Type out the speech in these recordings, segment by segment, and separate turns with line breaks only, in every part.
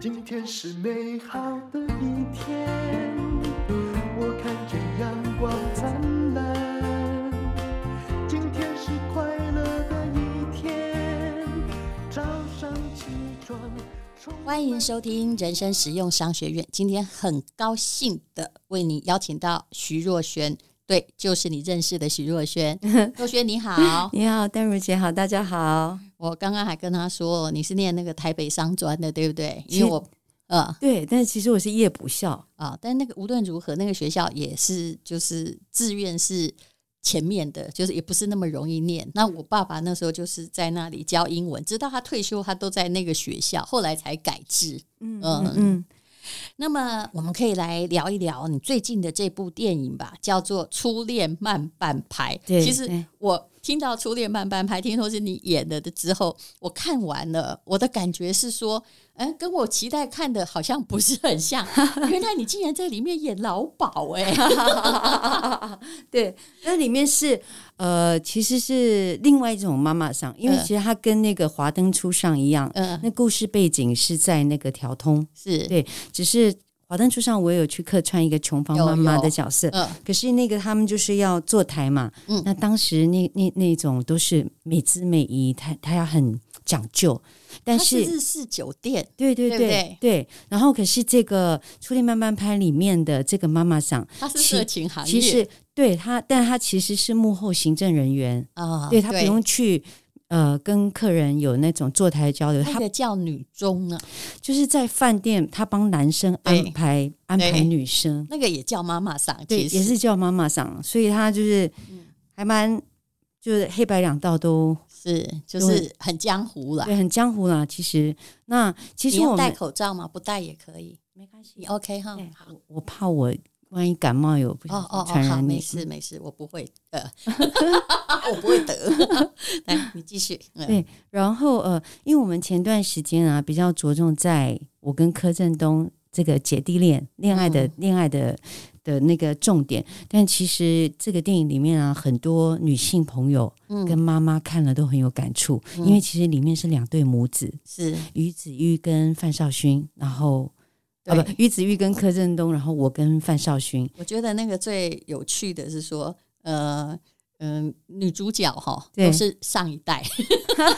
今天是美好的一天，我看见阳光灿烂。今天是快乐的一天，早上起床。
欢迎收听人生实用商学院。今天很高兴的为你邀请到徐若瑄，对，就是你认识的徐若瑄。若瑄你好，
你好，丹如姐好，大家好。
我刚刚还跟他说，你是念那个台北商专的，对不对？因为我，呃，
对，但是其实我是夜补校
啊。但那个无论如何，那个学校也是就是志愿是前面的，就是也不是那么容易念。那我爸爸那时候就是在那里教英文，直到他退休，他都在那个学校，后来才改制。嗯嗯嗯。那么我们可以来聊一聊你最近的这部电影吧，叫做《初恋慢半拍》。
对，
其实我。听到《初恋慢半拍》，听说是你演的的之后，我看完了，我的感觉是说，嗯，跟我期待看的好像不是很像。原来你竟然在里面演老鸨哎、欸！
对，那里面是呃，其实是另外一种妈妈桑，因为其实它跟那个《华灯初上》一样，嗯，那故事背景是在那个调通，是对，只是。华灯初上，我有去客串一个穷房妈妈的角色，嗯，可是那个他们就是要坐台嘛，嗯，那当时那那那种都是美姿美仪，他他要很讲究，但是，
是日式酒店，
对对对对，对，对，然后可是这个《初恋慢慢拍》里面的这个妈妈桑，
她是色情行业，
其实对她，但她其实是幕后行政人员啊，对她不用去。呃，跟客人有那种坐台交流，
那个叫女中呢，
就是在饭店，他帮男生安排安排女生，
那个也叫妈妈桑，
对，也是叫妈妈桑，所以他就是还蛮就是黑白两道都
是，就是很江湖了，
对，很江湖啦。其实那其实我
戴口罩吗？不戴也可以，没关系，OK 哈。
好，我怕我。万一感冒有不传染你，哦哦哦，
没事没事，我不会呃，我不会得。来，你继续。
对，然后呃，因为我们前段时间啊，比较着重在我跟柯震东这个姐弟恋恋爱的恋爱的的那个重点，但其实这个电影里面啊，很多女性朋友跟妈妈看了都很有感触，因为其实里面是两对母子，是于子玉跟范少勋，然后。啊不，于子玉跟柯震东，然后我跟范少勋。
我觉得那个最有趣的是说，呃嗯、呃，女主角哈都是上一代，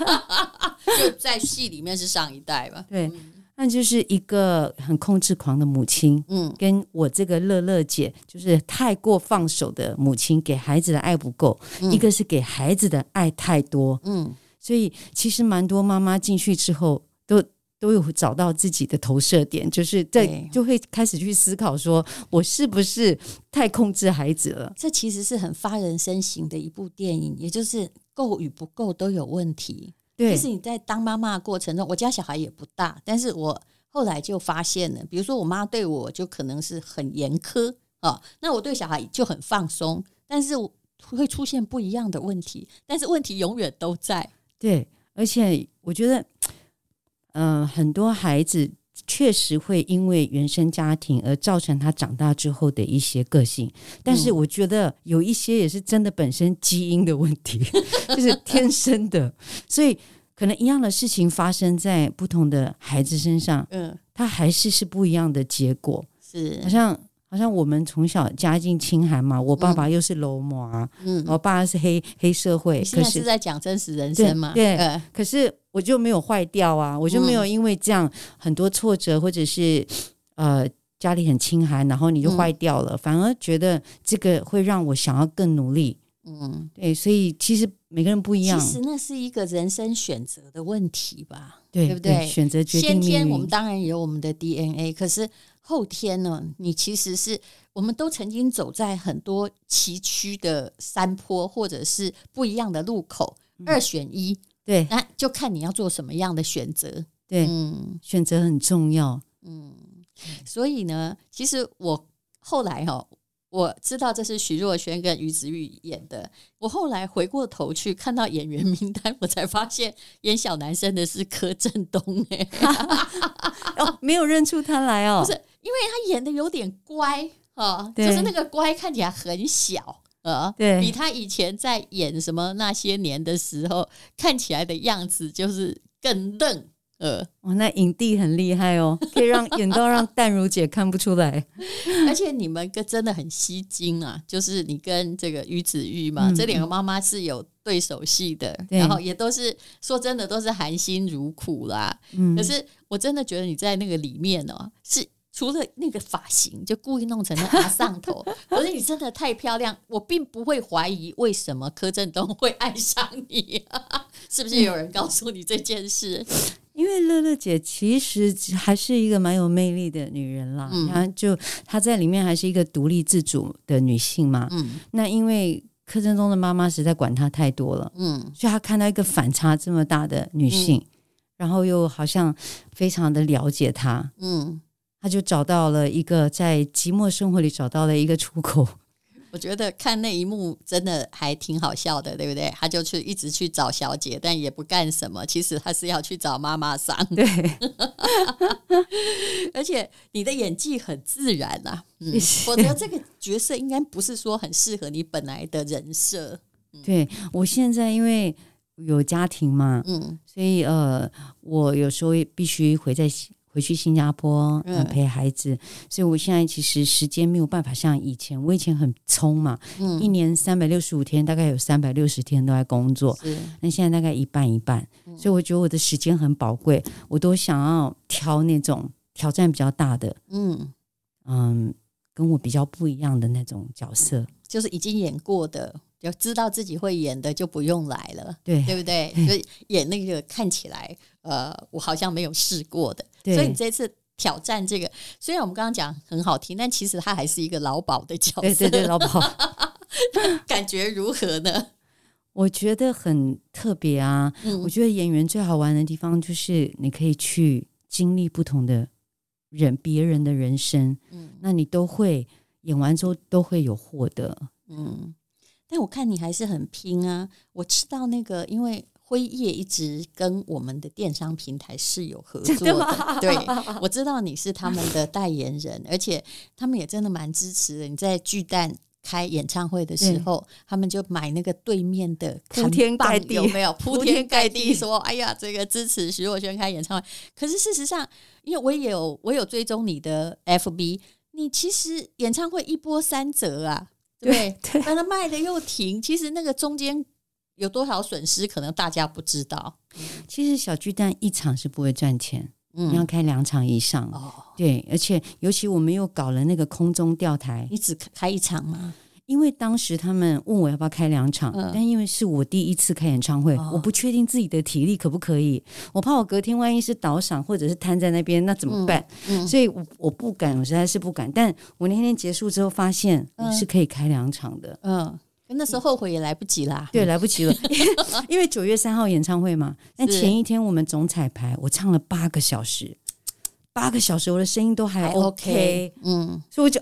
就在戏里面是上一代吧。
对，那就是一个很控制狂的母亲，嗯，跟我这个乐乐姐，就是太过放手的母亲，给孩子的爱不够，嗯、一个是给孩子的爱太多，嗯，所以其实蛮多妈妈进去之后都。都有找到自己的投射点，就是在就会开始去思考，说我是不是太控制孩子了？
这其实是很发人深省的一部电影，也就是够与不够都有问题。对，就是你在当妈妈的过程中，我家小孩也不大，但是我后来就发现了，比如说我妈对我就可能是很严苛啊，那我对小孩就很放松，但是会出现不一样的问题，但是问题永远都在。
对，而且我觉得。嗯、呃，很多孩子确实会因为原生家庭而造成他长大之后的一些个性，但是我觉得有一些也是真的本身基因的问题，就是天生的，所以可能一样的事情发生在不同的孩子身上，嗯，他还是是不一样的结果，是好像。好像我们从小家境清寒嘛，我爸爸又是流氓，嗯，我爸是黑黑社会。
你现在是在讲真实人生嘛？
对，对呃、可是我就没有坏掉啊，我就没有因为这样很多挫折，或者是呃家里很清寒，然后你就坏掉了，嗯，反而觉得这个会让我想要更努力。嗯，对，所以其实每个人不一样。
其实那是一个人生选择的问题吧？
对，
对不
对？对选择。先
天我们当然有我们的 DNA，可是。后天呢？你其实是我们都曾经走在很多崎岖的山坡，或者是不一样的路口，嗯、二选一。对，那就看你要做什么样的选择。
对，嗯，选择很重要。
嗯，所以呢，其实我后来哈、哦，我知道这是徐若瑄跟于子玉演的。我后来回过头去看到演员名单，我才发现演小男生的是柯震东。哎，
哦，没有认出他来哦，
不是。因为他演的有点乖哦，就是那个乖看起来很小啊，对，比他以前在演什么那些年的时候看起来的样子就是更嫩呃，
哇，那影帝很厉害哦，可以让演到让淡如姐看不出来。
而且你们跟真的很吸睛啊，就是你跟这个于子玉嘛，嗯、这两个妈妈是有对手戏的，然后也都是说真的都是含辛茹苦啦。嗯、可是我真的觉得你在那个里面哦，是除了那个发型就故意弄成那阿上头，可是你真的太漂亮，我并不会怀疑为什么柯震东会爱上你，是不是有人告诉你这件事？
因为乐乐姐其实还是一个蛮有魅力的女人啦，然后、嗯、就她在里面还是一个独立自主的女性嘛。嗯，那因为柯震东的妈妈实在管她太多了，嗯，所以她看到一个反差这么大的女性，嗯、然后又好像非常的了解她，嗯，她就找到了一个在寂寞生活里找到了一个出口。
我觉得看那一幕真的还挺好笑的，对不对？他就去一直去找小姐，但也不干什么。其实他是要去找妈妈桑。
对，
而且你的演技很自然啊，嗯，否则这个角色应该不是说很适合你本来的人设。
嗯，对，我现在因为有家庭嘛，嗯，所以呃，我有时候必须回在。回去新加坡陪孩子，嗯、所以我现在其实时间没有办法像以前。我以前很冲嘛，嗯、一年三百六十五天，大概有三百六十天都在工作。那现在大概一半一半，嗯、所以我觉得我的时间很宝贵，我都想要挑那种挑战比较大的，嗯嗯，跟我比较不一样的那种角色，
就是已经演过的。就知道自己会演的就不用来了，
对
对不对？就演那个看起来，呃，我好像没有试过的，对所以你这次挑战这个，虽然我们刚刚讲很好听，但其实他还是一个劳保的角色，
对对对，劳保，
感觉如何呢？
我觉得很特别啊！嗯、我觉得演员最好玩的地方就是你可以去经历不同的人、别人的人生，嗯，那你都会演完之后都会有获得，嗯。
但我看你还是很拼啊！我知道那个，因为辉业一直跟我们的电商平台是有合作的，对，我知道你是他们的代言人，而且他们也真的蛮支持的。你在巨蛋开演唱会的时候，他们就买那个对面的
铺天盖地，
有没有 铺天盖地说：“哎呀，这个支持徐若瑄开演唱会。”可是事实上，因为我也有我有追踪你的 FB，你其实演唱会一波三折啊。对，但他卖的又停，其实那个中间有多少损失，可能大家不知道。
其实小巨蛋一场是不会赚钱，嗯，你要开两场以上。哦，对，而且尤其我们又搞了那个空中吊台，
你只开一场吗？
因为当时他们问我要不要开两场，嗯、但因为是我第一次开演唱会，哦、我不确定自己的体力可不可以，我怕我隔天万一是倒嗓或者是瘫在那边，那怎么办？嗯嗯、所以我我不敢，我实在是不敢。但我那天结束之后发现我是可以开两场的，
嗯，嗯，那时候后悔也来不及啦，
对，来不及了，因为九月三号演唱会嘛。那前一天我们总彩排，我唱了八个小时，八个小时我的声音都还 OK，, 嗯，所以我就。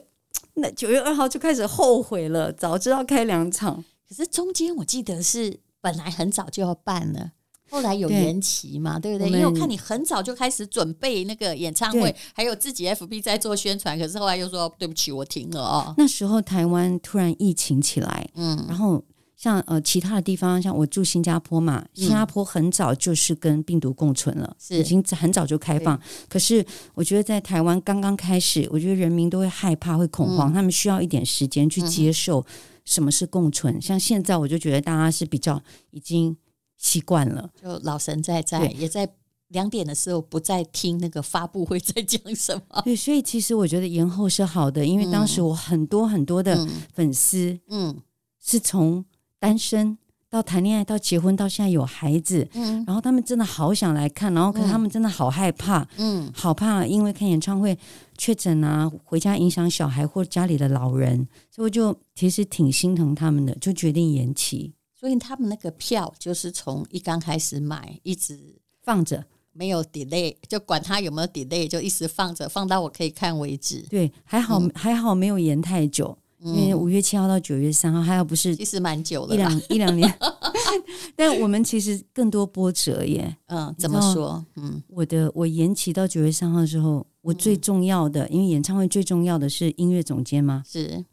那九月二号就开始后悔了，早知道开两场。
可是中间我记得是本来很早就要办了，后来有延期嘛，对，对不对？们因为我看你很早就开始准备那个演唱会，对还有自己 FB 在做宣传，可是后来又说对不起，我停了哦。
那时候台湾突然疫情起来，嗯，然后。像呃其他的地方，像我住新加坡嘛，新加坡很早就是跟病毒共存了，是已经很早就开放。可是我觉得在台湾刚刚开始，我觉得人民都会害怕、会恐慌，他们需要一点时间去接受什么是共存。像现在，我就觉得大家是比较已经习惯了，
就老神在在，也在两点的时候不再听那个发布会在讲什么。
对，所以其实我觉得延后是好的，因为当时我很多很多的粉丝，嗯，是从。单身到谈恋爱到结婚到现在有孩子，嗯，然后他们真的好想来看，然后可是他们真的好害怕，嗯，好怕因为看演唱会确诊啊，回家影响小孩或家里的老人，所以我就其实挺心疼他们的，就决定延期。
所以他们那个票就是从一刚开始买一直
放着，
没有 delay，就管它有没有 delay，就一直放着，放到我可以看为止。
对，还好、嗯、还好没有延太久。因为五月七号到九月三号，还要不是
其实蛮久了，
一两一两年。但我们其实更多波折耶。
嗯，怎么说？嗯，
我的我延期到九月三号之后，我最重要的，因为演唱会最重要的是音乐总监嘛，
是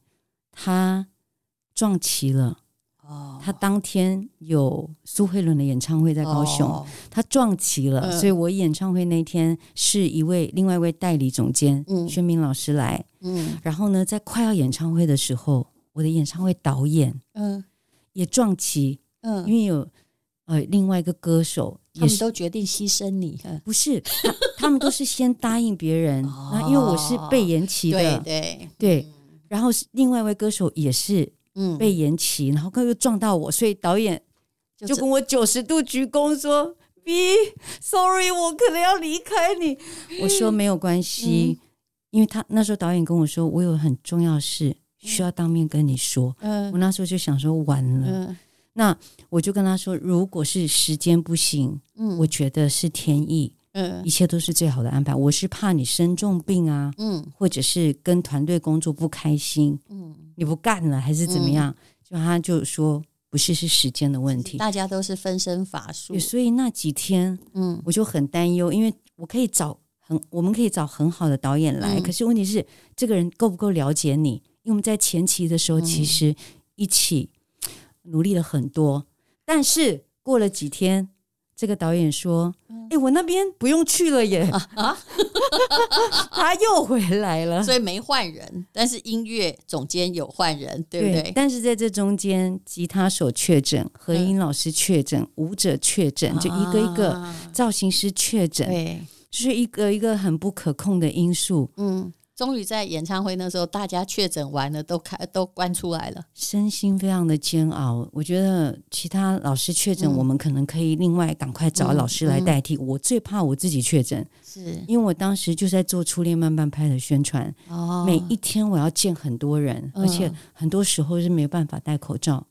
他
撞期了。
哦，
他当天有苏慧伦的演唱会在高雄，
哦、
他撞齐了，
嗯、
所以我演唱会那天是一位另外一位代理总监，嗯，宣明老师来，
嗯，
然后呢，在快要演唱会的时候，我的演唱会导演，嗯，也撞齐，嗯，因为有呃另外一个歌手，
他们都决定牺牲你，
不是他，他们都是先答应别人，那、哦、因为我是被延期的，
对对。
对，嗯、然后另外一位歌手也是。嗯，被延期，然后刚又撞到我，所以导演就跟我九十度鞠躬说：“B，sorry，我可能要离开你。”我说没有关系，嗯、因为他那时候导演跟我说，我有很重要事需要当面跟你说。嗯，我那时候就想说完了，嗯、那我就跟他说，如果是时间不行，嗯，我觉得是天意。嗯，一切都是最好的安排。我是怕你生重病啊，嗯，或者是跟团队工作不开心，嗯，你不干了还是怎么样？嗯、就他就说不是，是时间的问题。
大家都是分身乏术，
所以那几天，嗯，我就很担忧，因为我可以找很，我们可以找很好的导演来，嗯、可是问题是这个人够不够了解你？因为我们在前期的时候其实一起努力了很多，但是过了几天。这个导演说：“哎、欸，我那边不用去了耶，啊，啊。他又回来了，
所以没换人，但是音乐总监有换人，对不对？对，
但是在这中间，吉他手确诊，和音老师确诊，嗯、舞者确诊，就一个一个造型师确诊，对，就是一个一个很不可控的因素，
嗯。”终于在演唱会那时候，大家确诊完了，都开都关出来了，
身心非常的煎熬。我觉得其他老师确诊，我们可能可以另外赶快找老师来代替。嗯嗯、我最怕我自己确诊，是。因为我当时就在做《初恋慢半拍》的宣传，哦、每一天我要见很多人，而且很多时候是没有办法戴口罩，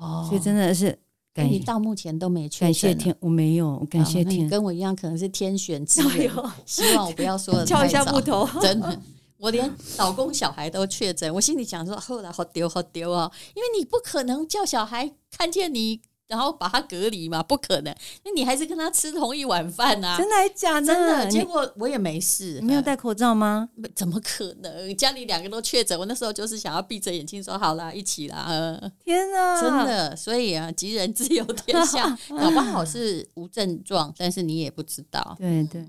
哦，所以真的是感谢
你到目前都没确诊，
感谢天，我没有，感谢天，
跟我一样可能是天选之人，希望我不要说的
敲 一下木头，
真的。我连老公小孩都确诊，我心里想说，后来好丢好丢啊！因为你不可能叫小孩看见你，然后把他隔离嘛，不可能。那你还是跟他吃同一碗饭啊？
真的还假的？
真的。结果我也没事。
你没有戴口罩吗？
怎么可能？家里两个都确诊，我那时候就是想要闭着眼睛说好啦，一起啦。
天哪，
真的。所以啊，吉人自有天相，搞不好是无症状，但是你也不知道。
对对。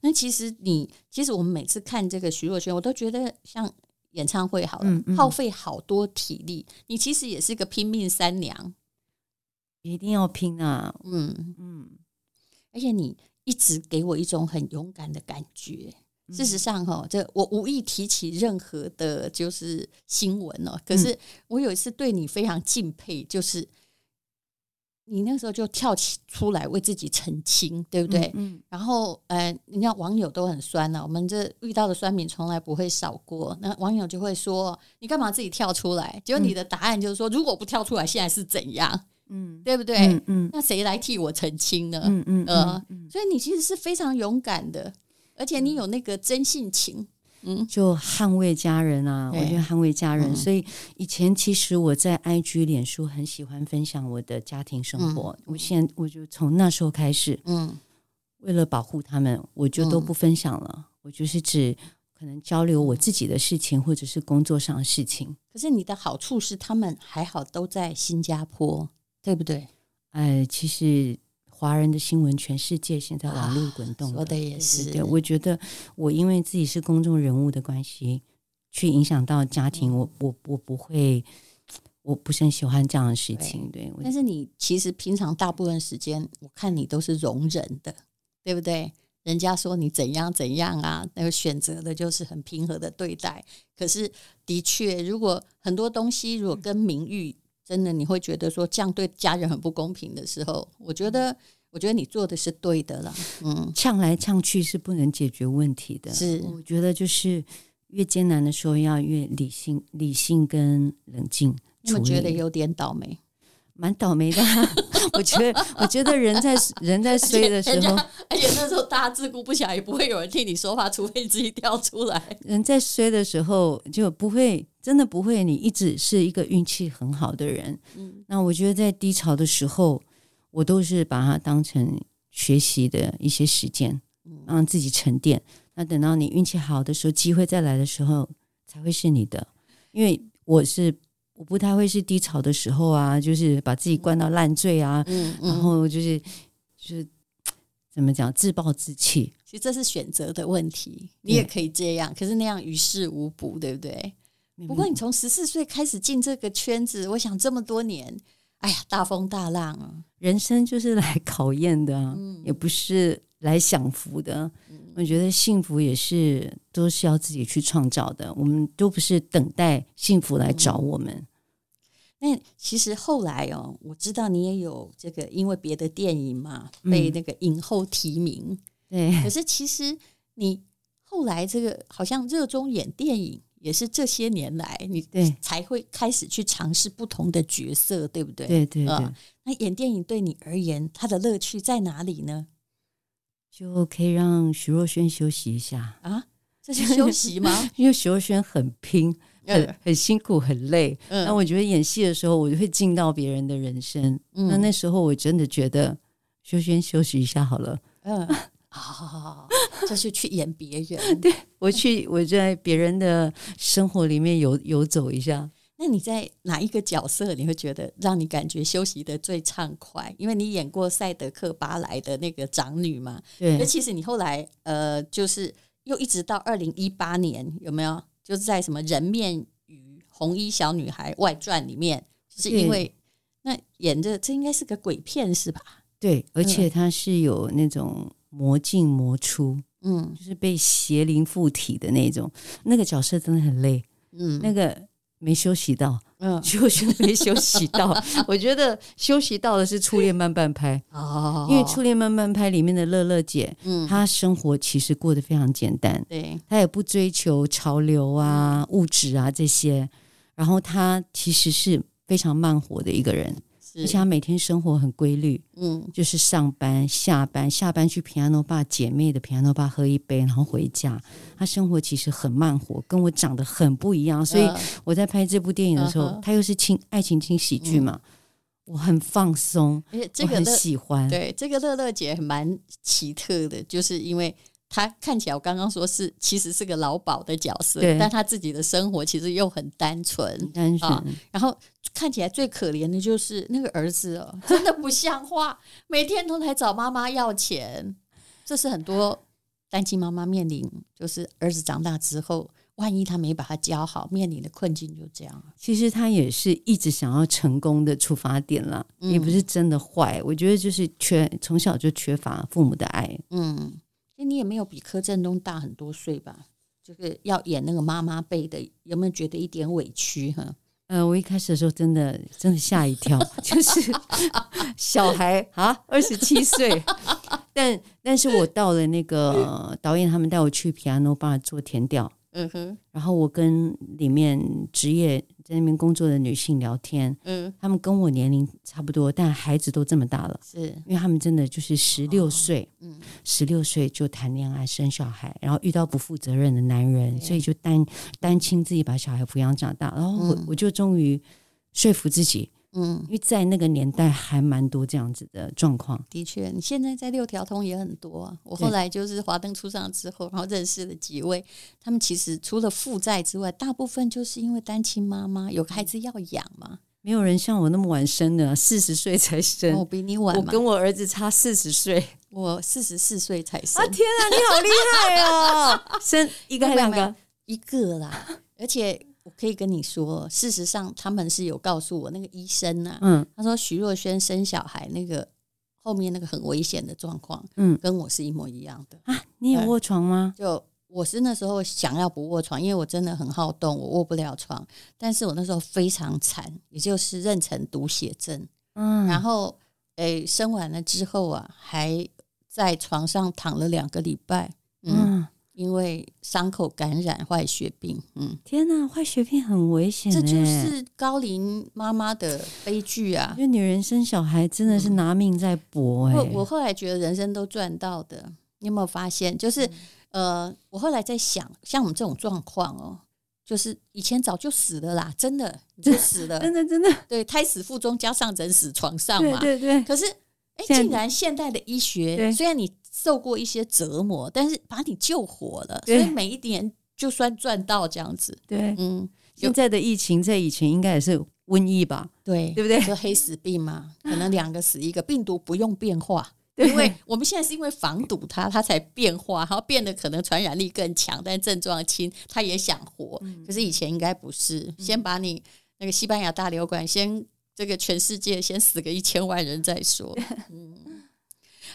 那其实你，其实我们每次看这个徐若瑄，我都觉得像演唱会好了，嗯嗯、耗费好多体力。你其实也是个拼命三娘，
一定要拼啊！嗯
嗯，嗯而且你一直给我一种很勇敢的感觉。嗯、事实上，哈，这我无意提起任何的，就是新闻哦。可是我有一次对你非常敬佩，就是。你那时候就跳起出来为自己澄清，对不对？嗯。嗯然后，呃，你看网友都很酸了、啊，我们这遇到的酸民从来不会少过。那网友就会说：“你干嘛自己跳出来？”结果你的答案就是说：“如果不跳出来，现在是怎样？”嗯，对不对？嗯。嗯那谁来替我澄清呢？嗯嗯。呃，所以你其实是非常勇敢的，而且你有那个真性情。嗯，
就捍卫家人啊！我觉得捍卫家人，嗯、所以以前其实我在 IG、脸书很喜欢分享我的家庭生活。嗯、我现在我就从那时候开始，嗯，为了保护他们，我就都不分享了。嗯、我就是只可能交流我自己的事情，或者是工作上的事情。
可是你的好处是，他们还好都在新加坡，对不对？
哎，其实。华人的新闻，全世界现在网络滚动，
说的也是。
对，我觉得我因为自己是公众人物的关系，去影响到家庭，我我我不会，我不是很喜欢这样的事情。对，
但是你其实平常大部分时间，我看你都是容忍的，对不对？人家说你怎样怎样啊，那个选择的就是很平和的对待。可是的确，如果很多东西如果跟名誉，真的你会觉得说这样对家人很不公平的时候，我觉得，我觉得你做的是对的了。嗯，
呛来呛去是不能解决问题的。
是，
我觉得就是越艰难的时候要越理性、理性跟冷静。
我觉得有点倒霉。
蛮倒霉的，我觉得，我觉得人在 人在衰的时候，
而且那时候大家自顾不暇，也不会有人替你说话，除非你自己跳出来。
人在衰的时候就不会，真的不会，你一直是一个运气很好的人。嗯，那我觉得在低潮的时候，我都是把它当成学习的一些时间，让自己沉淀。那等到你运气好的时候，机会再来的时候，才会是你的。因为我是。我不太会是低潮的时候啊，就是把自己灌到烂醉啊，
嗯嗯
然后就是就是怎么讲自暴自弃。
其实这是选择的问题，你也可以这样，可是那样于事无补，对不对？不过你从十四岁开始进这个圈子，我想这么多年，哎呀，大风大浪啊，
人生就是来考验的啊，
嗯
也不是来享福的。我觉得幸福也是都是要自己去创造的，我们都不是等待幸福来找我们。
那其实后来哦，我知道你也有这个，因为别的电影嘛，被那个影后提名。
对，
可是其实你后来这个好像热衷演电影，也是这些年来你
对
才会开始去尝试不同的角色，对不对？
对对对，
呃那演电影对你而言，它的乐趣在哪里呢？
就可以让徐若瑄休息一下，
啊，这是休息吗？
因为徐若瑄很拼，很
嗯
很辛苦，很累。
嗯
那我觉得演戏的时候，我就会进到别人的人生。
嗯
那那时候我真的觉得，若瑄休息一下好了。
嗯，啊，就是去演别人。对，
我去，我在别人的生活里面游游走一下。
那你在哪一个角色你会觉得让你感觉休息的最畅快？因为你演过《赛德克巴莱》的那个长女嘛。
对
那，其实你后来呃，就是又一直到二零一八年，有没有？就是在什么《人面鱼红衣小女孩外传》里面，就是因为那演的这应该是个鬼片是吧？
对，而且它是有那种魔进魔出，
嗯。
就是被邪灵附体的那种。那个角色真的很累，
嗯。
那个没休息到，
嗯。
休息没休息到。我觉得休息到的是《初恋慢半拍》，
哦。
因为《初恋慢半拍》里面的乐乐姐，
嗯。
她生活其实过得非常简单，
对。
她也不追求潮流啊、物质啊这些，然后她其实是非常慢活的一个人，
是
而且他每天生活很规律。
嗯
就是上班、下班，下班去 piano bar 姐妹的 piano bar 喝一杯，然后回家。他生活其实很慢活，跟我长得很不一样。所以
呃
我在拍这部电影的时候
嗯哼，
它又是轻爱情轻喜剧嘛，我很放松，
而且这个
喜欢。
对这个乐乐姐蛮奇特的，就是因为她看起来我刚刚说是其实是个老鸨的角色，但他自己的生活其实又很单纯，
单纯、
啊然后看起来最可怜的就是那个儿子哦，真的不像话，每天都来找妈妈要钱。这是很多单亲妈妈面临，就是儿子长大之后，万一他没把他教好，面临的困境就这样。
其实他也是一直想要成功的出发点啦，
嗯
也不是真的坏。我觉得就是缺从小就缺乏父母的爱。
嗯，其实你也没有比柯震东大很多岁吧？就是要演那个妈妈辈的，有没有觉得一点委屈哈？
呃，我一开始的时候真的真的吓一跳，就是小孩啊，二十七岁，但但是我到了那个导演他们带我去 piano bar 做甜调，
嗯哼，
然后我跟里面职业在那边工作的女性聊天，
嗯，
她们跟我年龄差不多，但孩子都这么大了，
是，
因为他们真的就是十六岁，
嗯。
十六岁就谈恋爱生小孩，然后遇到不负责任的男人，所以就单单亲自己把小孩抚养长大，然后我、
嗯。
我就终于说服自己，
嗯
因，为在那个年代还蛮多这样子的状况。
的确，你现在在六条通也很多啊。我后来就是华灯初上之后，然后认识了几位，他们其实除了负债之外，大部分就是因为单亲妈妈有个孩子要养嘛。
没有人像我那么晚生的，四十岁才生。
我比你晚，
我跟我儿子差四十岁。
我四十四岁才生。
啊天啊，你好厉害哦！生一个还两个？
一个啦，而且我可以跟你说，事实上他们是有告诉我那个医生
嗯
他说徐若瑄生小孩那个后面那个很危险的状况，
嗯
跟我是一模一样的。
啊，你有卧床吗？
就我是那时候想要不卧床，因为我真的很好动，我卧不了床。但是我那时候非常惨，也就是妊娠毒血症。
嗯，
然后诶，生完了之后啊，还在床上躺了两个礼拜。嗯，
嗯，
因为伤口感染坏血病。嗯，
天哪，坏血病很危险，
这就是高龄妈妈的悲剧啊
因！为女人生小孩真的是拿命在搏哎、
我我后来觉得人生都赚到的，你有没有发现？就是、呃，我后来在想，像我们这种状况哦，就是以前早就死了啦，真的你就死了，
真的真的，
对，胎死腹中加上人死床上嘛。
对对，
可是，哎，竟然现代的医
学，
虽然你受过一些折磨，但是把你救活了，所以每一年就算赚到这样子。
对，
嗯，
现在的疫情在以前应该也是瘟疫吧？
对，
对不对？
就黑死病嘛，可能两个死一个，病毒不用变化。
对
因为我们现在是因为防堵它，它才变化，然后变得可能传染力更强，但症状轻，它也想活。可是以前应该不是，先把你那个西班牙大流感，先这个全世界先死个一千万人再说。嗯。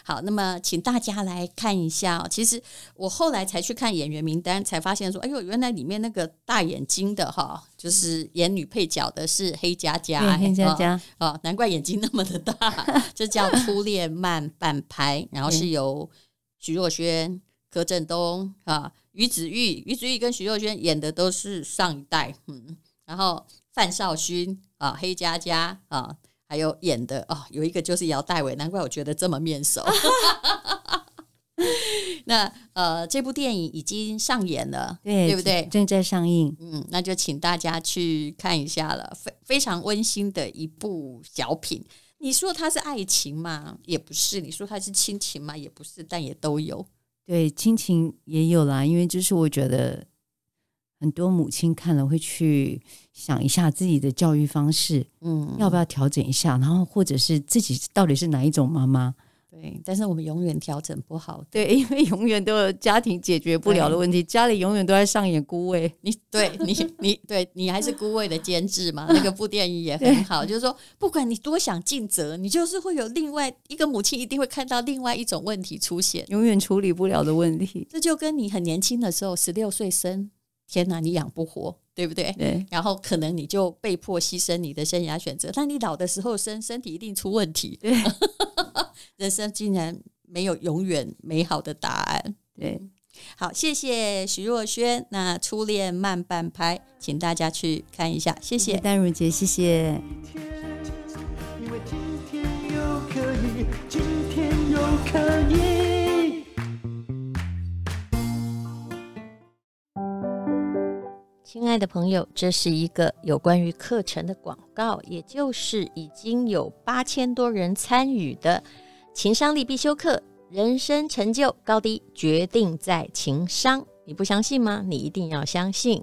好，那么请大家来看一下哦。其实我后来才去看演员名单，才发现说，哎呦，原来里面那个大眼睛的哈，就是演女配角的是黑佳佳，
黑佳佳
哦，难怪眼睛那么的大，这叫《初恋慢半拍》，然后是由徐若瑄、柯震东啊、于子玉、于子玉跟徐若瑄演的都是上一代，嗯，然后范少勋啊、黑佳佳啊。还有演的哦，有一个就是姚大伟，难怪我觉得这么面熟。那呃，这部电影已经上演了，对，对不对？
正在上映。
嗯，那就请大家去看一下了，非非常温馨的一部小品。你说它是爱情嘛？也不是。你说它是亲情嘛？也不是。但也都有。
对，亲情也有啦，因为就是我觉得。很多母亲看了会去想一下自己的教育方式，嗯，要不要调整一下？然后或者是自己到底是哪一种妈妈？
对，但是我们永远调整不好，
对，因为永远都有家庭解决不了的问题，家里永远都在上演孤位。
你 对你你对你还是孤位的监制嘛？那个部电影也很好，就是说不管你多想尽责，你就是会有另外一个母亲一定会看到另外一种问题出现，
永远处理不了的问题。
这就跟你很年轻的时候，十六岁生。天哪，你养不活，对不对？
对。
然后可能你就被迫牺牲你的生涯选择，但你老的时候身身体一定出问题。
对。
人生竟然没有永远美好的答案。
对。
好，谢谢徐若瑄。那初恋慢半拍，请大家去看一下。谢谢
丹如姐，谢谢。
亲爱的朋友，这是一个有关于课程的广告，也就是已经有八千多人参与的情商力必修课。人生成就高低决定在情商，你不相信吗？你一定要相信。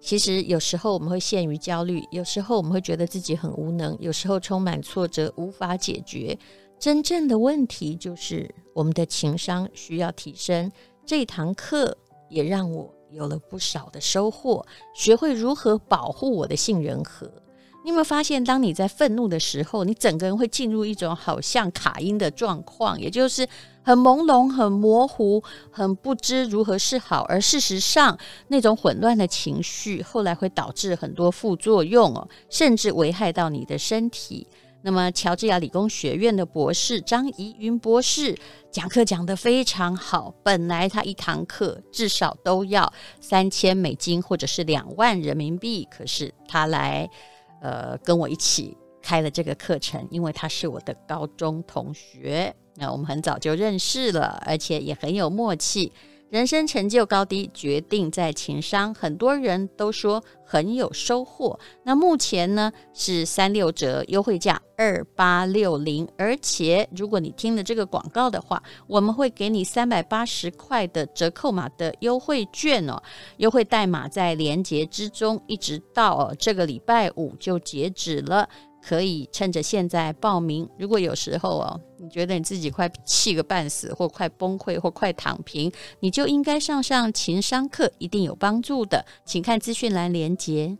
其实有时候我们会陷于焦虑，有时候我们会觉得自己很无能，有时候充满挫折，无法解决。真正的问题就是我们的情商需要提升。这堂课也让我。有了不少的收获，学会如何保护我的杏仁核。你有没有发现，当你在愤怒的时候，你整个人会进入一种好像卡音的状况，也就是很朦胧、很模糊、很不知如何是好。而事实上，那种混乱的情绪后来会导致很多副作用哦，甚至危害到你的身体。那么，乔治亚理工学院的博士张怡云博士讲课讲得非常好。本来他一堂课至少都要三千美金或者是两万人民币，可是他来呃跟我一起开了这个课程，因为他是我的高中同学，那我们很早就认识了，而且也很有默契。人生成就高低决定在情商，很多人都说很有收获。那目前呢是三六折优惠价二八六零，而且如果你听了这个广告的话，我们会给你三百八十块的折扣码的优惠券哦。优惠代码在连接之中，一直到这个礼拜五就截止了。可以趁着现在报名。如果有时候哦，你觉得你自己快气个半死，或快崩溃，或快躺平，你就应该上上情商课，一定有帮助的。请看资讯栏连接。